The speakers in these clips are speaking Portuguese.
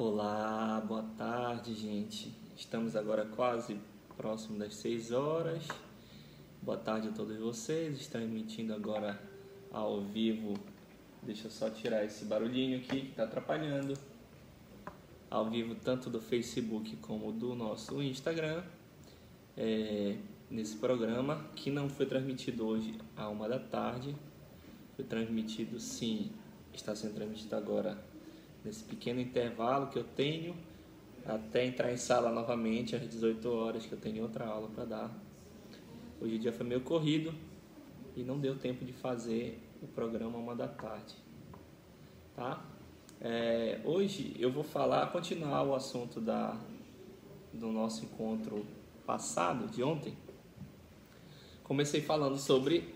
Olá, boa tarde, gente. Estamos agora quase próximo das 6 horas. Boa tarde a todos vocês. Estão emitindo agora ao vivo. Deixa eu só tirar esse barulhinho aqui que está atrapalhando. Ao vivo tanto do Facebook como do nosso Instagram. É, nesse programa que não foi transmitido hoje à uma da tarde. Foi transmitido sim, está sendo transmitido agora nesse pequeno intervalo que eu tenho até entrar em sala novamente às 18 horas que eu tenho outra aula para dar. Hoje o dia foi meio corrido e não deu tempo de fazer o programa uma da tarde, tá? É, hoje eu vou falar, continuar o assunto da, do nosso encontro passado, de ontem. Comecei falando sobre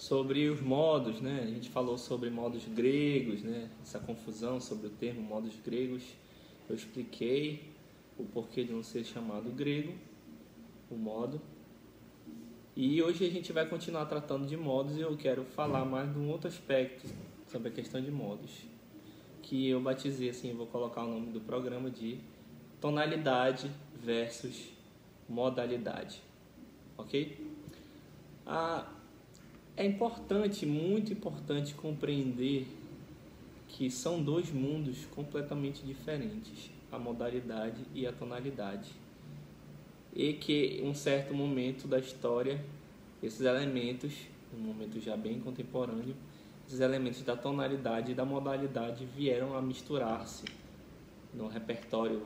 sobre os modos, né? A gente falou sobre modos gregos, né? Essa confusão sobre o termo modos gregos. Eu expliquei o porquê de não ser chamado grego, o modo. E hoje a gente vai continuar tratando de modos e eu quero falar mais de um outro aspecto sobre a questão de modos, que eu batizei assim, vou colocar o nome do programa de tonalidade versus modalidade, ok? A é importante, muito importante compreender que são dois mundos completamente diferentes, a modalidade e a tonalidade. E que em um certo momento da história, esses elementos, um momento já bem contemporâneo, esses elementos da tonalidade e da modalidade vieram a misturar-se no repertório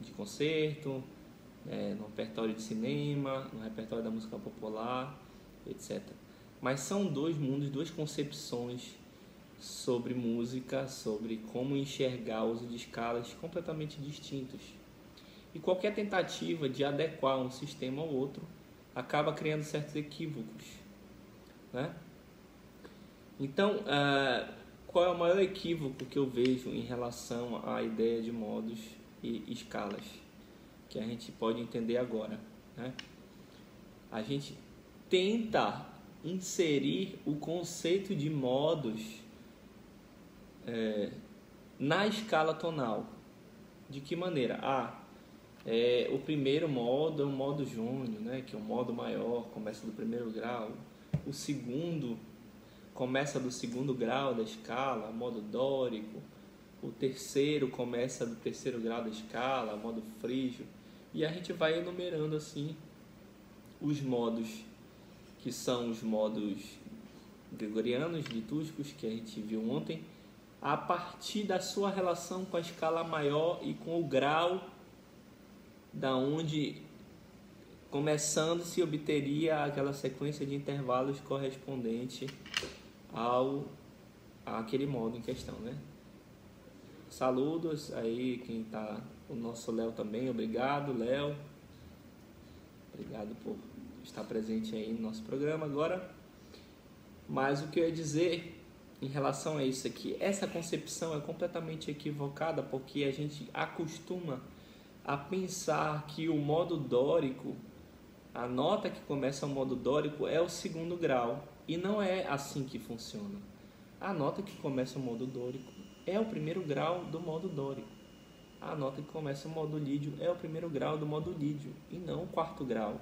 de concerto, é, no repertório de cinema, no repertório da música popular, etc. Mas são dois mundos, duas concepções sobre música, sobre como enxergar o uso de escalas completamente distintos. E qualquer tentativa de adequar um sistema ao outro acaba criando certos equívocos. Né? Então, uh, qual é o maior equívoco que eu vejo em relação à ideia de modos e escalas? Que a gente pode entender agora. Né? A gente tenta inserir o conceito de modos é, na escala tonal. De que maneira? Ah, é, o primeiro modo é o modo júnior, né, que é o modo maior, começa do primeiro grau. O segundo começa do segundo grau da escala, modo dórico. O terceiro começa do terceiro grau da escala, modo frígio. E a gente vai enumerando assim os modos que são os modos gregorianos, litúrgicos, que a gente viu ontem, a partir da sua relação com a escala maior e com o grau da onde começando se obteria aquela sequência de intervalos correspondente ao aquele modo em questão, né? Saludos aí quem tá o nosso Léo também, obrigado, Léo. Obrigado por está presente aí no nosso programa agora. Mas o que eu ia dizer em relação a isso aqui, essa concepção é completamente equivocada porque a gente acostuma a pensar que o modo dórico, a nota que começa o modo dórico é o segundo grau e não é assim que funciona. A nota que começa o modo dórico é o primeiro grau do modo dórico. A nota que começa o modo lídio é o primeiro grau do modo lídio e não o quarto grau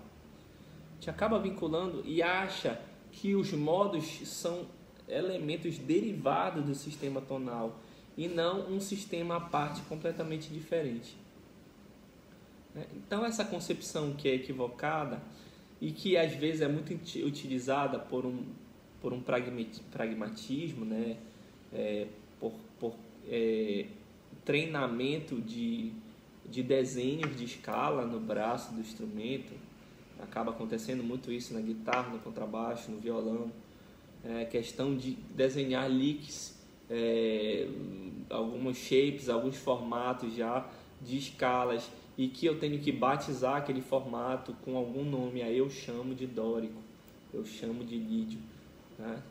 gente acaba vinculando e acha que os modos são elementos derivados do sistema tonal e não um sistema à parte completamente diferente. Né? Então essa concepção que é equivocada e que às vezes é muito utilizada por um, por um pragmatismo, né? É, por, por é, treinamento de, de desenhos de escala no braço do instrumento, acaba acontecendo muito isso na guitarra, no contrabaixo, no violão. É questão de desenhar licks, é, shapes, alguns formatos já de escalas e que eu tenho que batizar aquele formato com algum nome. Aí eu chamo de dórico, eu chamo de lídio. Né?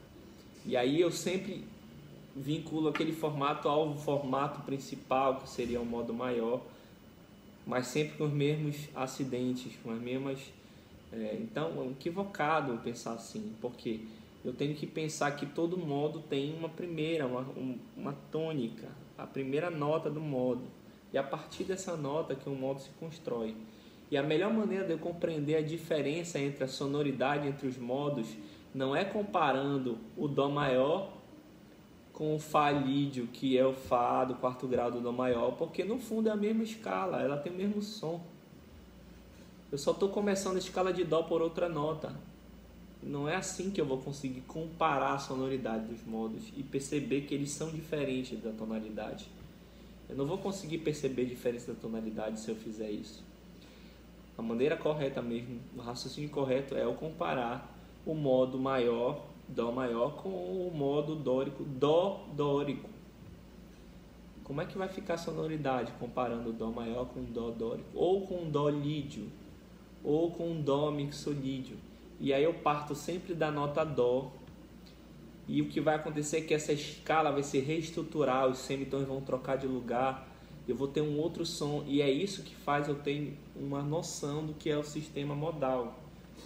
E aí eu sempre vinculo aquele formato ao formato principal, que seria o modo maior, mas sempre com os mesmos acidentes, com as mesmas é, então, é equivocado pensar assim, porque eu tenho que pensar que todo modo tem uma primeira, uma, uma tônica, a primeira nota do modo. E a partir dessa nota que o modo se constrói. E a melhor maneira de eu compreender a diferença entre a sonoridade entre os modos não é comparando o Dó maior com o Fá lídio, que é o Fá do quarto grau do Dó maior, porque no fundo é a mesma escala, ela tem o mesmo som. Eu só estou começando a escala de Dó por outra nota. Não é assim que eu vou conseguir comparar a sonoridade dos modos e perceber que eles são diferentes da tonalidade. Eu não vou conseguir perceber a diferença da tonalidade se eu fizer isso. A maneira correta mesmo, o raciocínio correto é eu comparar o modo maior, Dó maior, com o modo dórico, Dó dórico. Como é que vai ficar a sonoridade comparando o Dó maior com o Dó dórico? Ou com o Dó lídio? Ou com o Dó mixolídio? E aí eu parto sempre da nota Dó. E o que vai acontecer é que essa escala vai se reestruturar, os semitons vão trocar de lugar eu vou ter um outro som e é isso que faz eu ter uma noção do que é o sistema modal,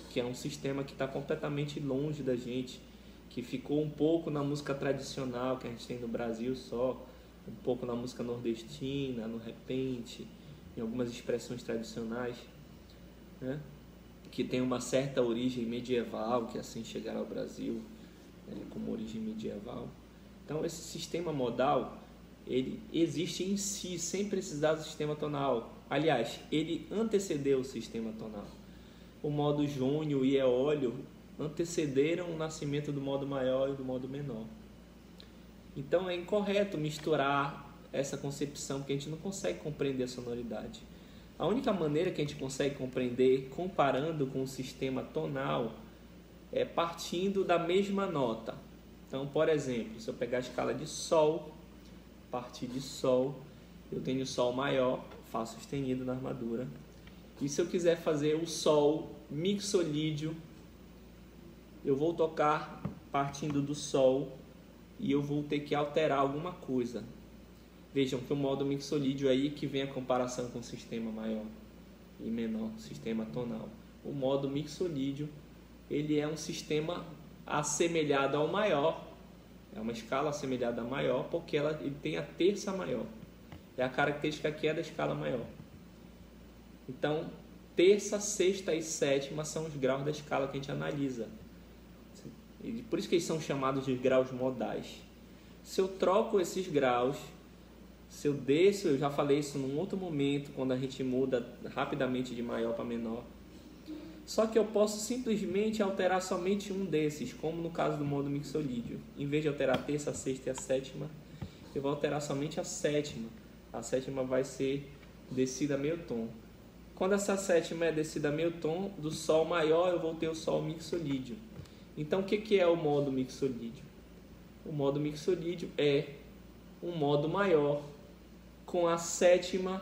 que é um sistema que está completamente longe da gente, que ficou um pouco na música tradicional que a gente tem no Brasil só, um pouco na música nordestina, no repente, em algumas expressões tradicionais, né? que tem uma certa origem medieval, que assim chegaram ao Brasil né? como origem medieval. Então esse sistema modal ele existe em si, sem precisar do sistema tonal. Aliás, ele antecedeu o sistema tonal. O modo júnior e eólio antecederam o nascimento do modo maior e do modo menor. Então é incorreto misturar essa concepção, porque a gente não consegue compreender a sonoridade. A única maneira que a gente consegue compreender, comparando com o sistema tonal, é partindo da mesma nota. Então, por exemplo, se eu pegar a escala de Sol, partir de Sol, eu tenho Sol maior, Fá sustenido na armadura. E se eu quiser fazer o Sol mixolídio, eu vou tocar partindo do Sol e eu vou ter que alterar alguma coisa. Vejam que o modo mixolídio aí que vem a comparação com o sistema maior e menor, sistema tonal. O modo mixolídio, ele é um sistema assemelhado ao maior, é uma escala assemelhada à maior porque ela, ele tem a terça maior. É a característica que é da escala maior. Então, terça, sexta e sétima são os graus da escala que a gente analisa. Por isso que eles são chamados de graus modais. Se eu troco esses graus, se eu desço, eu já falei isso num outro momento, quando a gente muda rapidamente de maior para menor só que eu posso simplesmente alterar somente um desses, como no caso do modo mixolídio. Em vez de alterar a terça, a sexta e a sétima, eu vou alterar somente a sétima. A sétima vai ser descida meio tom. Quando essa sétima é descida meio tom, do Sol maior eu vou ter o Sol mixolídio. Então o que é o modo mixolídio? O modo mixolídio é um modo maior com a sétima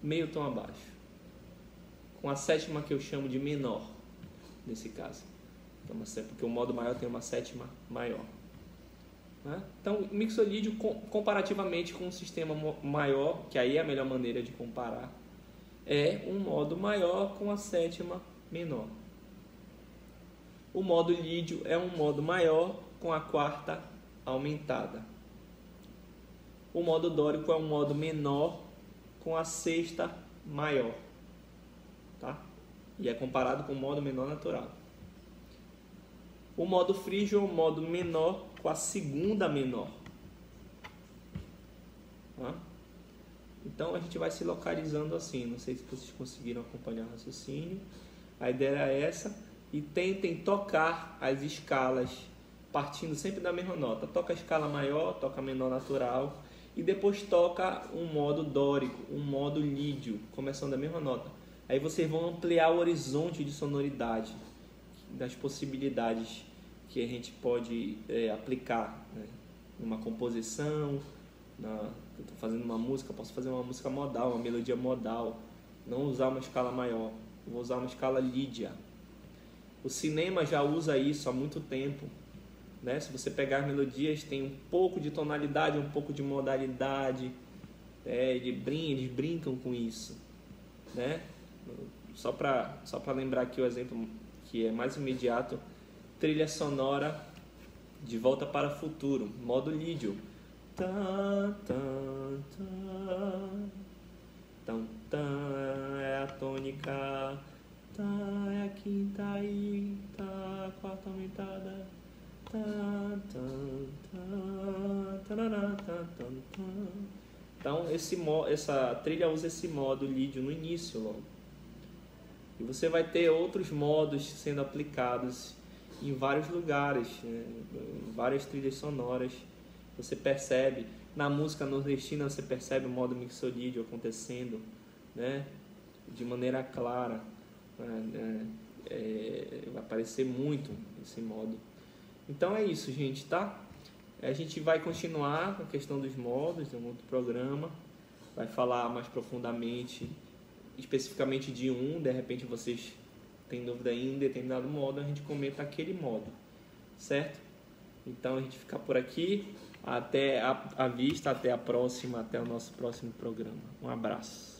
meio tom abaixo com a sétima que eu chamo de menor, nesse caso. Então, porque o modo maior tem uma sétima maior. Né? Então, mixolídio, comparativamente com um sistema maior, que aí é a melhor maneira de comparar, é um modo maior com a sétima menor. O modo lídio é um modo maior com a quarta aumentada. O modo dórico é um modo menor com a sexta maior tá? E é comparado com o modo menor natural. O modo frígio é o modo menor com a segunda menor. Tá? Então a gente vai se localizando assim. Não sei se vocês conseguiram acompanhar o raciocínio. A ideia é essa. E tentem tocar as escalas partindo sempre da mesma nota. Toca a escala maior, toca a menor natural. E depois toca um modo dórico, um modo lídio, começando da mesma nota. Aí vocês vão ampliar o horizonte de sonoridade, das possibilidades que a gente pode é, aplicar né? numa composição, na, estou fazendo uma música, posso fazer uma música modal, uma melodia modal, não usar uma escala maior, vou usar uma escala lídia. O cinema já usa isso há muito tempo. Né? Se você pegar as melodias, tem um pouco de tonalidade, um pouco de modalidade, é, eles brincam com isso. Né? Só para só lembrar aqui o exemplo que é mais imediato, trilha sonora de Volta para o Futuro, modo lídio. Tá, tá, tá. Tá é a tônica, tá é a quinta e tá a quarta aumentada. Então, esse, essa trilha usa esse modo lídio no início logo. E você vai ter outros modos sendo aplicados em vários lugares, né? várias trilhas sonoras. Você percebe, na música nordestina você percebe o modo mixolídio acontecendo, né? De maneira clara. Né? É, vai aparecer muito esse modo. Então é isso, gente, tá? A gente vai continuar com a questão dos modos em um outro programa. Vai falar mais profundamente, especificamente de um. De repente vocês têm dúvida em determinado modo, a gente comenta aquele modo, certo? Então a gente fica por aqui. Até a, a vista, até a próxima, até o nosso próximo programa. Um abraço.